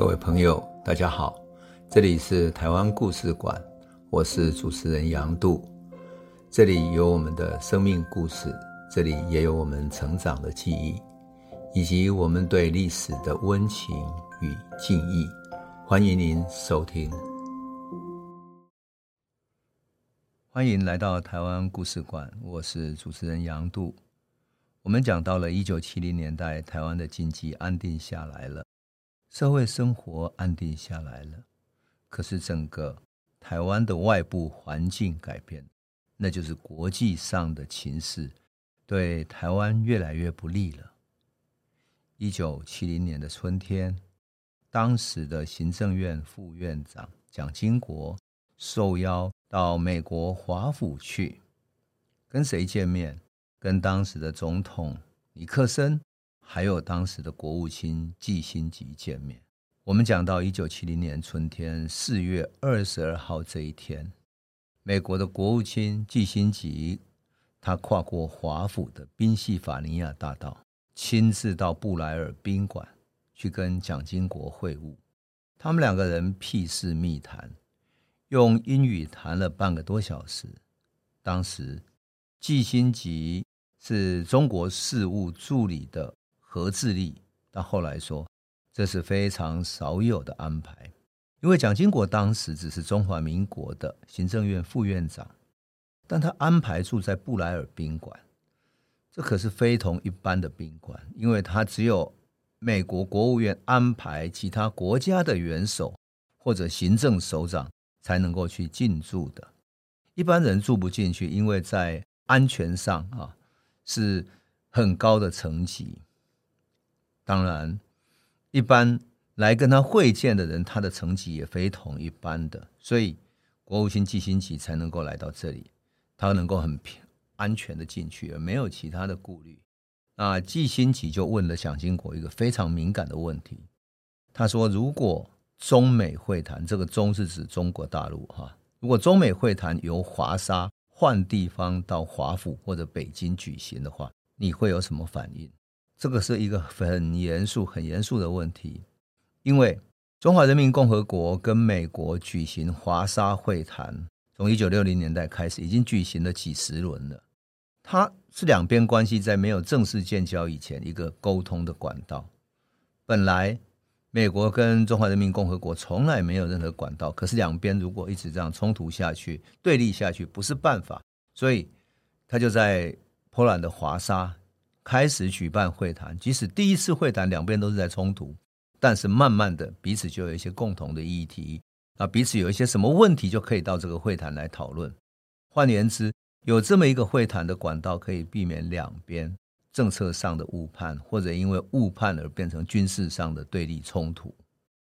各位朋友，大家好，这里是台湾故事馆，我是主持人杨度，这里有我们的生命故事，这里也有我们成长的记忆，以及我们对历史的温情与敬意。欢迎您收听，欢迎来到台湾故事馆，我是主持人杨度。我们讲到了一九七零年代，台湾的经济安定下来了。社会生活安定下来了，可是整个台湾的外部环境改变，那就是国际上的情势对台湾越来越不利了。一九七零年的春天，当时的行政院副院长蒋经国受邀到美国华府去，跟谁见面？跟当时的总统尼克森。还有当时的国务卿季辛吉见面。我们讲到一九七零年春天四月二十二号这一天，美国的国务卿季辛吉他跨过华府的宾夕法尼亚大道，亲自到布莱尔宾馆去跟蒋经国会晤。他们两个人屁事密谈，用英语谈了半个多小时。当时季辛吉是中国事务助理的。何志立到后来说，这是非常少有的安排，因为蒋经国当时只是中华民国的行政院副院长，但他安排住在布莱尔宾馆，这可是非同一般的宾馆，因为他只有美国国务院安排其他国家的元首或者行政首长才能够去进驻的，一般人住不进去，因为在安全上啊是很高的层级。当然，一般来跟他会见的人，他的成绩也非同一般的，所以国务卿季新吉才能够来到这里，他能够很安全的进去，而没有其他的顾虑。那季新吉就问了蒋经国一个非常敏感的问题，他说：“如果中美会谈，这个中是指中国大陆哈，如果中美会谈由华沙换地方到华府或者北京举行的话，你会有什么反应？”这个是一个很严肃、很严肃的问题，因为中华人民共和国跟美国举行华沙会谈，从一九六零年代开始，已经举行了几十轮了。它是两边关系在没有正式建交以前一个沟通的管道。本来美国跟中华人民共和国从来没有任何管道，可是两边如果一直这样冲突下去、对立下去，不是办法，所以他就在波兰的华沙。开始举办会谈，即使第一次会谈两边都是在冲突，但是慢慢的彼此就有一些共同的议题，啊，彼此有一些什么问题就可以到这个会谈来讨论。换言之，有这么一个会谈的管道，可以避免两边政策上的误判，或者因为误判而变成军事上的对立冲突。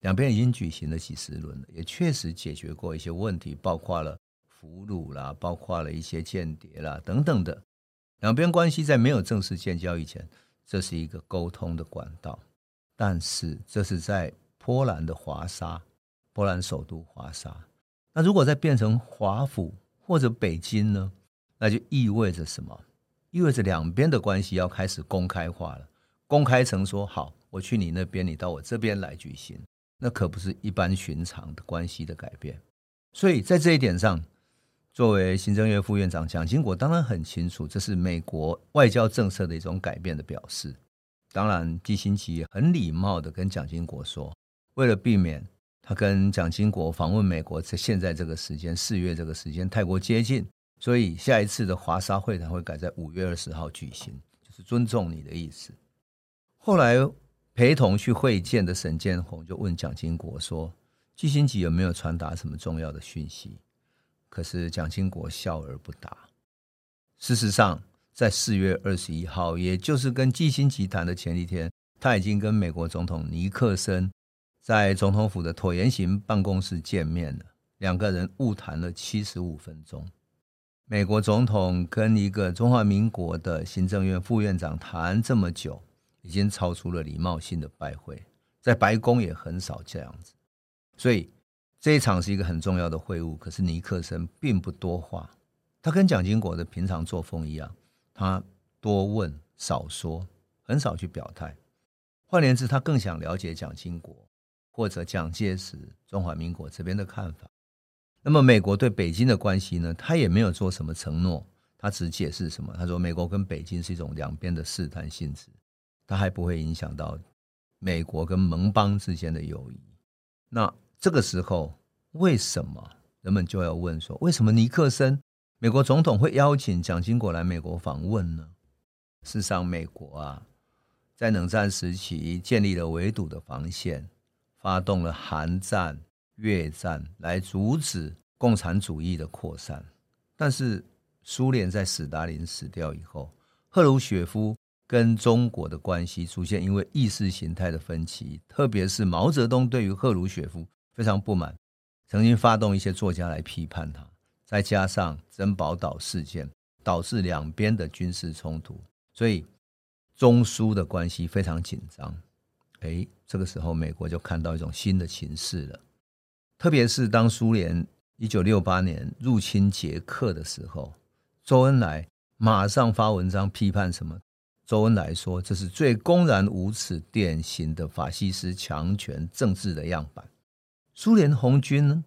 两边已经举行了几十轮了，也确实解决过一些问题，包括了俘虏啦，包括了一些间谍啦等等的。两边关系在没有正式建交以前，这是一个沟通的管道。但是这是在波兰的华沙，波兰首都华沙。那如果再变成华府或者北京呢？那就意味着什么？意味着两边的关系要开始公开化了，公开成说好，我去你那边，你到我这边来举行，那可不是一般寻常的关系的改变。所以在这一点上。作为行政院副院长，蒋经国当然很清楚，这是美国外交政策的一种改变的表示。当然，基辛吉也很礼貌地跟蒋经国说，为了避免他跟蒋经国访问美国在现在这个时间四月这个时间太过接近，所以下一次的华沙会谈会改在五月二十号举行，就是尊重你的意思。后来陪同去会见的沈建宏就问蒋经国说，基辛吉有没有传达什么重要的讯息？可是蒋经国笑而不答。事实上，在四月二十一号，也就是跟季辛吉谈的前一天，他已经跟美国总统尼克森在总统府的椭圆形办公室见面了。两个人晤谈了七十五分钟。美国总统跟一个中华民国的行政院副院长谈这么久，已经超出了礼貌性的拜会，在白宫也很少这样子。所以。这一场是一个很重要的会晤，可是尼克森并不多话，他跟蒋经国的平常作风一样，他多问少说，很少去表态。换言之，他更想了解蒋经国，或者蒋介石、中华民国这边的看法。那么美国对北京的关系呢？他也没有做什么承诺，他只解释什么？他说美国跟北京是一种两边的试探性质，他还不会影响到美国跟盟邦之间的友谊。那这个时候，为什么人们就要问说，为什么尼克森美国总统会邀请蒋经国来美国访问呢？事实上，美国啊，在冷战时期建立了围堵的防线，发动了韩战。越战来阻止共产主义的扩散，但是苏联在史达林死掉以后，赫鲁雪夫跟中国的关系出现因为意识形态的分歧，特别是毛泽东对于赫鲁雪夫非常不满，曾经发动一些作家来批判他，再加上珍宝岛事件，导致两边的军事冲突，所以中苏的关系非常紧张。哎，这个时候美国就看到一种新的形势了。特别是当苏联一九六八年入侵捷克的时候，周恩来马上发文章批判什么？周恩来说，这是最公然无耻、典型的法西斯强权政治的样板。苏联红军呢，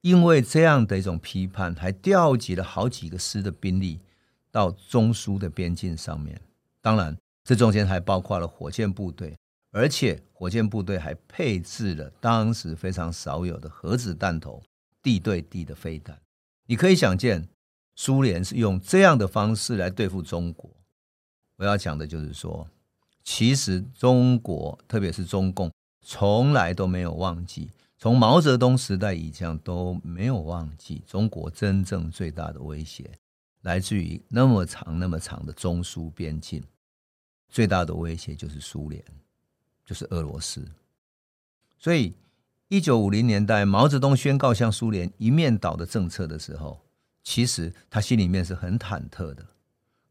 因为这样的一种批判，还调集了好几个师的兵力到中苏的边境上面。当然，这中间还包括了火箭部队。而且火箭部队还配置了当时非常少有的核子弹头，地对地的飞弹。你可以想见，苏联是用这样的方式来对付中国。我要讲的就是说，其实中国，特别是中共，从来都没有忘记，从毛泽东时代以降都没有忘记，中国真正最大的威胁来自于那么长、那么长的中苏边境，最大的威胁就是苏联。就是俄罗斯，所以一九五零年代毛泽东宣告向苏联一面倒的政策的时候，其实他心里面是很忐忑的。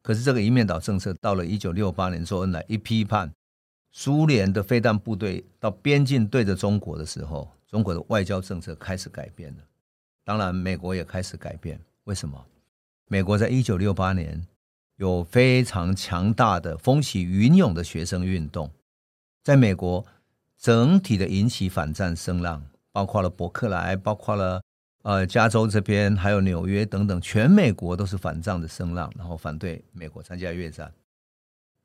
可是这个一面倒政策到了一九六八年，周恩来一批判苏联的飞弹部队到边境对着中国的时候，中国的外交政策开始改变了。当然，美国也开始改变。为什么？美国在一九六八年有非常强大的风起云涌的学生运动。在美国，整体的引起反战声浪，包括了伯克莱，包括了呃加州这边，还有纽约等等，全美国都是反战的声浪，然后反对美国参加越战。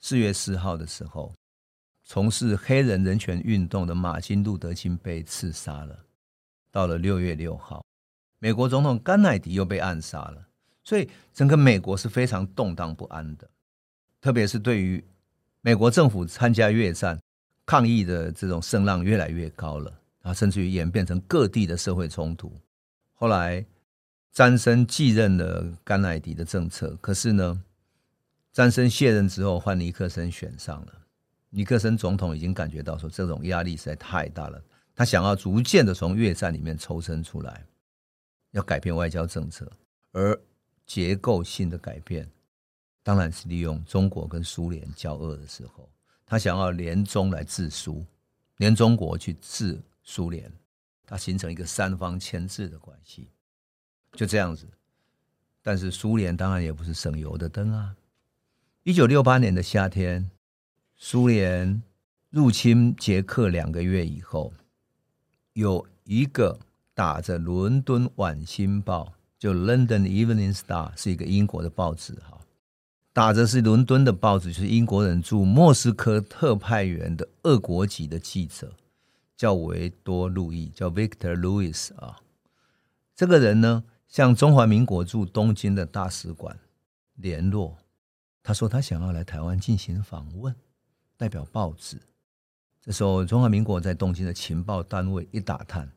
四月四号的时候，从事黑人人权运动的马丁路德金被刺杀了。到了六月六号，美国总统甘乃迪又被暗杀了。所以整个美国是非常动荡不安的，特别是对于美国政府参加越战。抗议的这种声浪越来越高了，啊，甚至于演变成各地的社会冲突。后来，詹森继任了甘乃迪的政策，可是呢，詹森卸任之后，换尼克森选上了。尼克森总统已经感觉到说，这种压力实在太大了，他想要逐渐的从越战里面抽身出来，要改变外交政策，而结构性的改变，当然是利用中国跟苏联交恶的时候。他想要联中来制苏，联中国去制苏联，他形成一个三方牵制的关系，就这样子。但是苏联当然也不是省油的灯啊。一九六八年的夏天，苏联入侵捷克两个月以后，有一个打着伦敦晚星报，就 London Evening Star，是一个英国的报纸哈。打着是伦敦的报纸，就是英国人驻莫斯科特派员的俄国籍的记者，叫维多·路易，叫 Victor Lewis 啊。这个人呢，向中华民国驻东京的大使馆联络，他说他想要来台湾进行访问，代表报纸。这时候，中华民国在东京的情报单位一打探，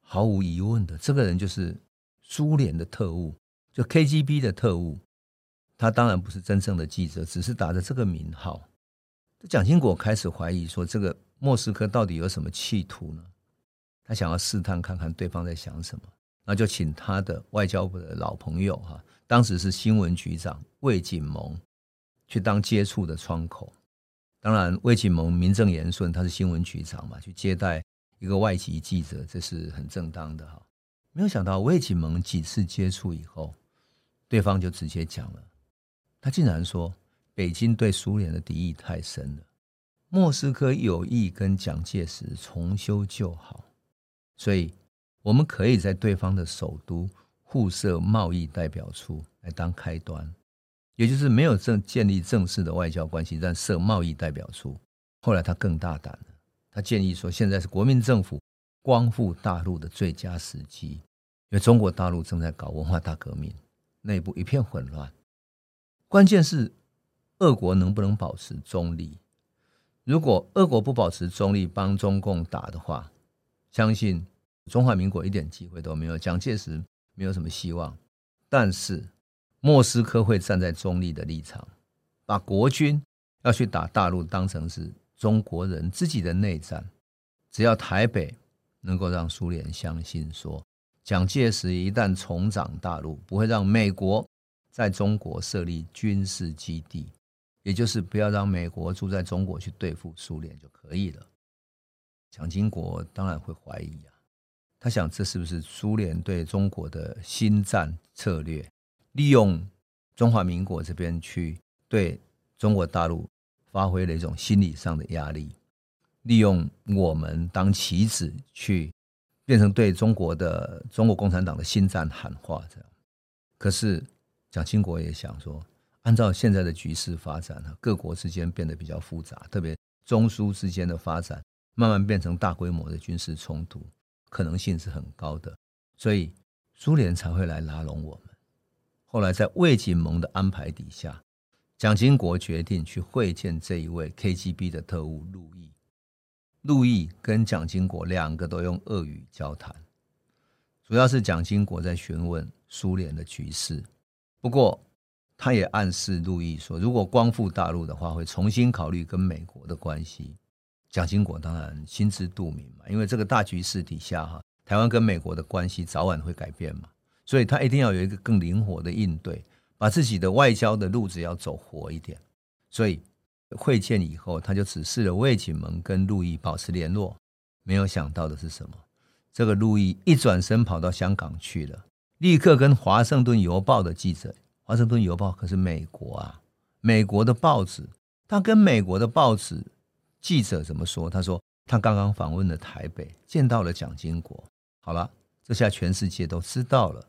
毫无疑问的，这个人就是苏联的特务，就 KGB 的特务。他当然不是真正的记者，只是打着这个名号。这蒋经国开始怀疑说，这个莫斯科到底有什么企图呢？他想要试探看看对方在想什么，那就请他的外交部的老朋友哈，当时是新闻局长魏锦蒙去当接触的窗口。当然，魏启蒙名正言顺，他是新闻局长嘛，去接待一个外籍记者，这是很正当的哈。没有想到魏启蒙几次接触以后，对方就直接讲了。他竟然说：“北京对苏联的敌意太深了，莫斯科有意跟蒋介石重修旧好，所以我们可以在对方的首都互设贸易代表处来当开端，也就是没有正建立正式的外交关系，但设贸易代表处。后来他更大胆了，他建议说，现在是国民政府光复大陆的最佳时机，因为中国大陆正在搞文化大革命，内部一片混乱，关键是。俄国能不能保持中立？如果俄国不保持中立，帮中共打的话，相信中华民国一点机会都没有，蒋介石没有什么希望。但是莫斯科会站在中立的立场，把国军要去打大陆当成是中国人自己的内战。只要台北能够让苏联相信说，蒋介石一旦重掌大陆，不会让美国在中国设立军事基地。也就是不要让美国住在中国去对付苏联就可以了。蒋经国当然会怀疑啊，他想这是不是苏联对中国的新战策略，利用中华民国这边去对中国大陆发挥了一种心理上的压力，利用我们当棋子去变成对中国的中国共产党的新战喊话这样。可是蒋经国也想说。按照现在的局势发展，各国之间变得比较复杂，特别中苏之间的发展，慢慢变成大规模的军事冲突，可能性是很高的，所以苏联才会来拉拢我们。后来在魏景蒙的安排底下，蒋经国决定去会见这一位 KGB 的特务陆毅。陆毅跟蒋经国两个都用俄语交谈，主要是蒋经国在询问苏联的局势，不过。他也暗示陆毅说，如果光复大陆的话，会重新考虑跟美国的关系。蒋经国当然心知肚明嘛，因为这个大局势底下，哈，台湾跟美国的关系早晚会改变嘛，所以他一定要有一个更灵活的应对，把自己的外交的路子要走活一点。所以会见以后，他就指示了魏景蒙跟陆毅保持联络。没有想到的是什么？这个陆毅一转身跑到香港去了，立刻跟《华盛顿邮报》的记者。华盛顿邮报可是美国啊，美国的报纸。他跟美国的报纸记者怎么说？他说他刚刚访问了台北，见到了蒋经国。好了，这下全世界都知道了，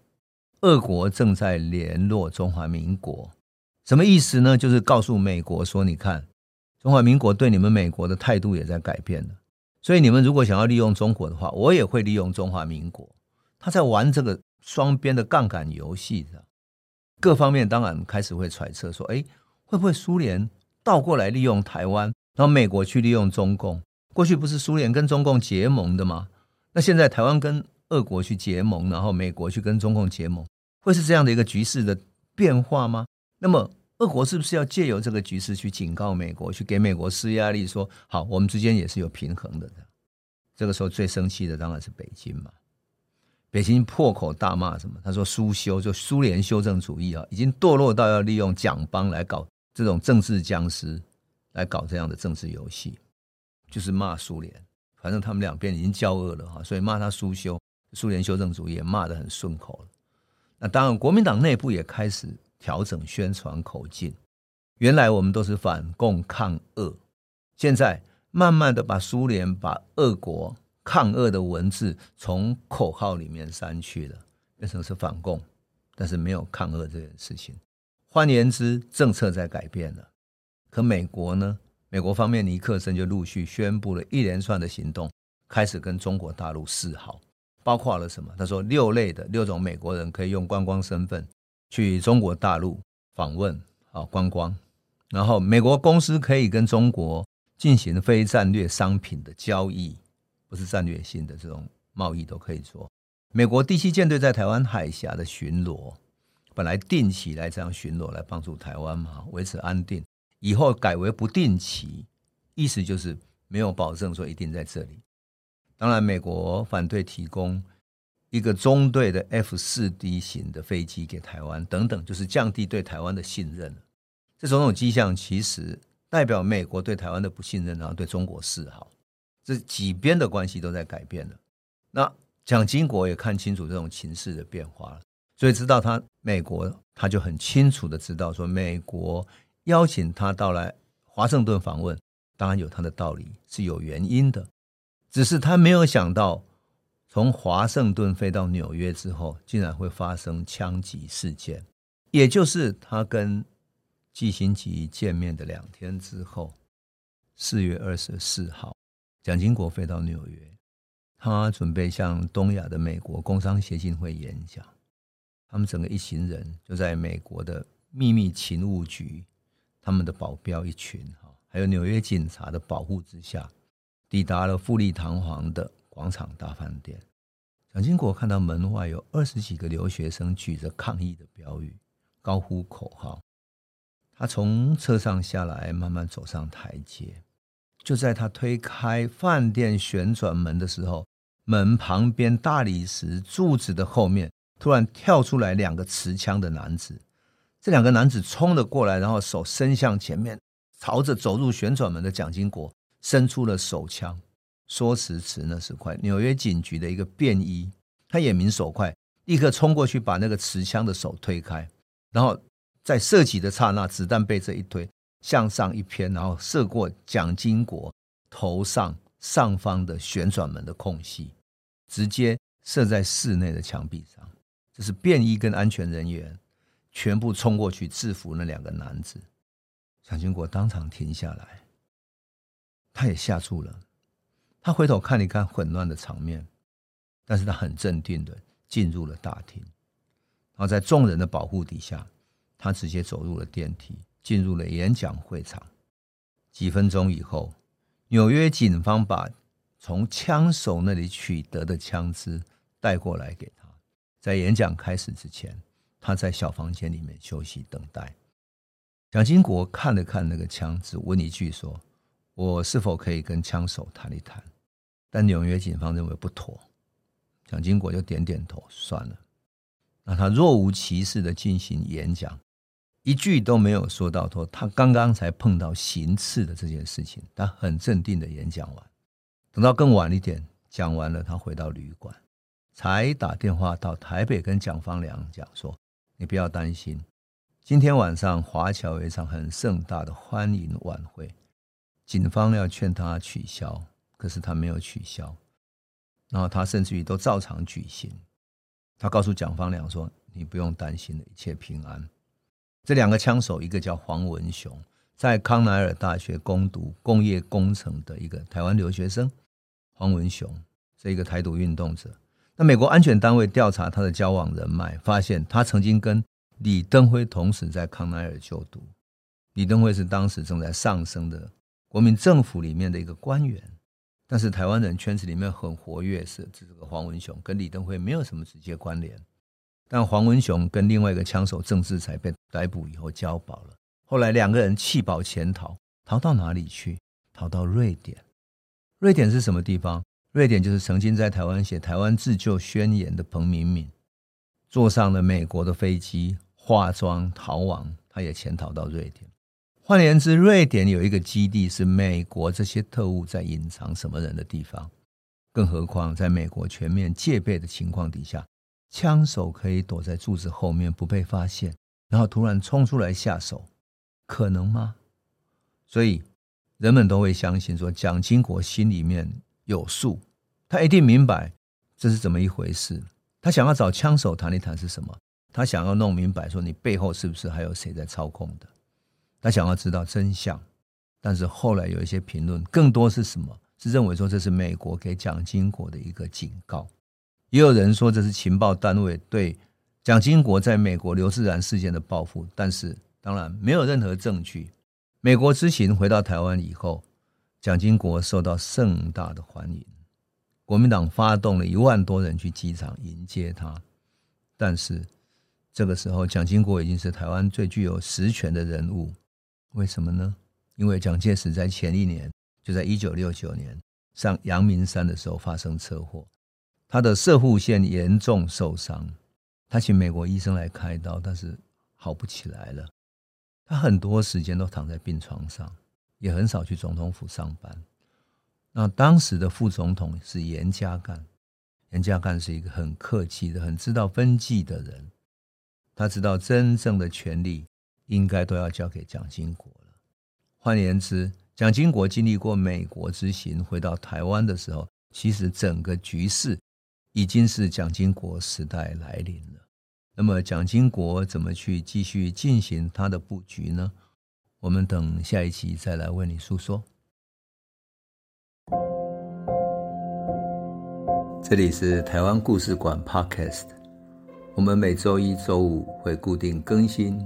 俄国正在联络中华民国，什么意思呢？就是告诉美国说，你看，中华民国对你们美国的态度也在改变了。所以你们如果想要利用中国的话，我也会利用中华民国。他在玩这个双边的杠杆游戏。各方面当然开始会揣测说，哎，会不会苏联倒过来利用台湾，然后美国去利用中共？过去不是苏联跟中共结盟的吗？那现在台湾跟俄国去结盟，然后美国去跟中共结盟，会是这样的一个局势的变化吗？那么俄国是不是要借由这个局势去警告美国，去给美国施压力，说好，我们之间也是有平衡的？这个时候最生气的当然是北京嘛。北京破口大骂什么？他说苏修就苏联修正主义啊，已经堕落到要利用蒋帮来搞这种政治僵尸，来搞这样的政治游戏，就是骂苏联。反正他们两边已经交恶了哈，所以骂他苏修，苏联修正主义也骂得很顺口了。那当然，国民党内部也开始调整宣传口径。原来我们都是反共抗俄，现在慢慢的把苏联把俄国。抗俄的文字从口号里面删去了，变成是反共，但是没有抗俄这件事情。换言之，政策在改变了。可美国呢？美国方面，尼克森就陆续宣布了一连串的行动，开始跟中国大陆示好，包括了什么？他说六类的六种美国人可以用观光身份去中国大陆访问啊观光，然后美国公司可以跟中国进行非战略商品的交易。不是战略性的这种贸易都可以做。美国第七舰队在台湾海峡的巡逻，本来定期来这样巡逻来帮助台湾嘛，维持安定。以后改为不定期，意思就是没有保证说一定在这里。当然，美国反对提供一个中队的 F 四 D 型的飞机给台湾，等等，就是降低对台湾的信任。这种种迹象其实代表美国对台湾的不信任，然后对中国示好。这几边的关系都在改变了，那蒋经国也看清楚这种情势的变化了，所以知道他美国他就很清楚的知道说，美国邀请他到来华盛顿访问，当然有他的道理，是有原因的。只是他没有想到，从华盛顿飞到纽约之后，竟然会发生枪击事件。也就是他跟季辛吉见面的两天之后，四月二十四号，蒋经国飞到纽约，他准备向东亚的美国工商协进会演讲。他们整个一行人就在美国的秘密勤务局，他们的保镖一群哈，还有纽约警察的保护之下，抵达了富丽堂皇的广场大饭店。蒋经国看到门外有二十几个留学生举着抗议的标语，高呼口号。他从车上下来，慢慢走上台阶。就在他推开饭店旋转门的时候，门旁边大理石柱子的后面突然跳出来两个持枪的男子。这两个男子冲了过来，然后手伸向前面，朝着走入旋转门的蒋经国伸出了手枪。说时迟，那时快，纽约警局的一个便衣，他眼明手快，立刻冲过去把那个持枪的手推开，然后在射击的刹那，子弹被这一推，向上一偏，然后射过蒋经国头上上方的旋转门的空隙，直接射在室内的墙壁上。这是便衣跟安全人员全部冲过去制服那两个男子，蒋经国当场停下来，他也吓住了。他回头看了一看混乱的场面，但是他很镇定的进入了大厅，然后在众人的保护底下，他直接走入了电梯，进入了演讲会场。几分钟以后，纽约警方把从枪手那里取得的枪支带过来给他。在演讲开始之前，他在小房间里面休息等待。蒋经国看了看那个枪支，问一句说。我是否可以跟枪手谈一谈？但纽约警方认为不妥，蒋经国就点点头，算了。那他若无其事的进行演讲，一句都没有说到说他刚刚才碰到行刺的这件事情。他很镇定的演讲完，等到更晚一点讲完了，他回到旅馆，才打电话到台北跟蒋方良讲说：“你不要担心，今天晚上华侨有一场很盛大的欢迎晚会。”警方要劝他取消，可是他没有取消，然后他甚至于都照常举行。他告诉蒋方良说：“你不用担心的，一切平安。”这两个枪手，一个叫黄文雄，在康奈尔大学攻读工业工程的一个台湾留学生。黄文雄是一个台独运动者。那美国安全单位调查他的交往人脉，发现他曾经跟李登辉同时在康奈尔就读。李登辉是当时正在上升的。国民政府里面的一个官员，但是台湾人圈子里面很活跃，是这个黄文雄跟李登辉没有什么直接关联。但黄文雄跟另外一个枪手郑志才被逮捕以后交保了。后来两个人弃保潜逃，逃到哪里去？逃到瑞典。瑞典是什么地方？瑞典就是曾经在台湾写《台湾自救宣言》的彭明敏，坐上了美国的飞机，化妆逃亡，他也潜逃到瑞典。换言之，瑞典有一个基地是美国这些特务在隐藏什么人的地方。更何况，在美国全面戒备的情况底下，枪手可以躲在柱子后面不被发现，然后突然冲出来下手，可能吗？所以人们都会相信说，蒋经国心里面有数，他一定明白这是怎么一回事。他想要找枪手谈一谈是什么？他想要弄明白说，你背后是不是还有谁在操控的？他想要知道真相，但是后来有一些评论，更多是什么？是认为说这是美国给蒋经国的一个警告，也有人说这是情报单位对蒋经国在美国刘世然事件的报复。但是当然没有任何证据。美国之行回到台湾以后，蒋经国受到盛大的欢迎，国民党发动了一万多人去机场迎接他，但是这个时候蒋经国已经是台湾最具有实权的人物。为什么呢？因为蒋介石在前一年，就在一九六九年上阳明山的时候发生车祸，他的射护线严重受伤，他请美国医生来开刀，但是好不起来了。他很多时间都躺在病床上，也很少去总统府上班。那当时的副总统是严家淦，严家淦是一个很客气的、很知道分际的人，他知道真正的权力。应该都要交给蒋经国了。换言之，蒋经国经历过美国之行，回到台湾的时候，其实整个局势已经是蒋经国时代来临了。那么，蒋经国怎么去继续进行他的布局呢？我们等下一期再来为你诉说。这里是台湾故事馆 Podcast，我们每周一、周五会固定更新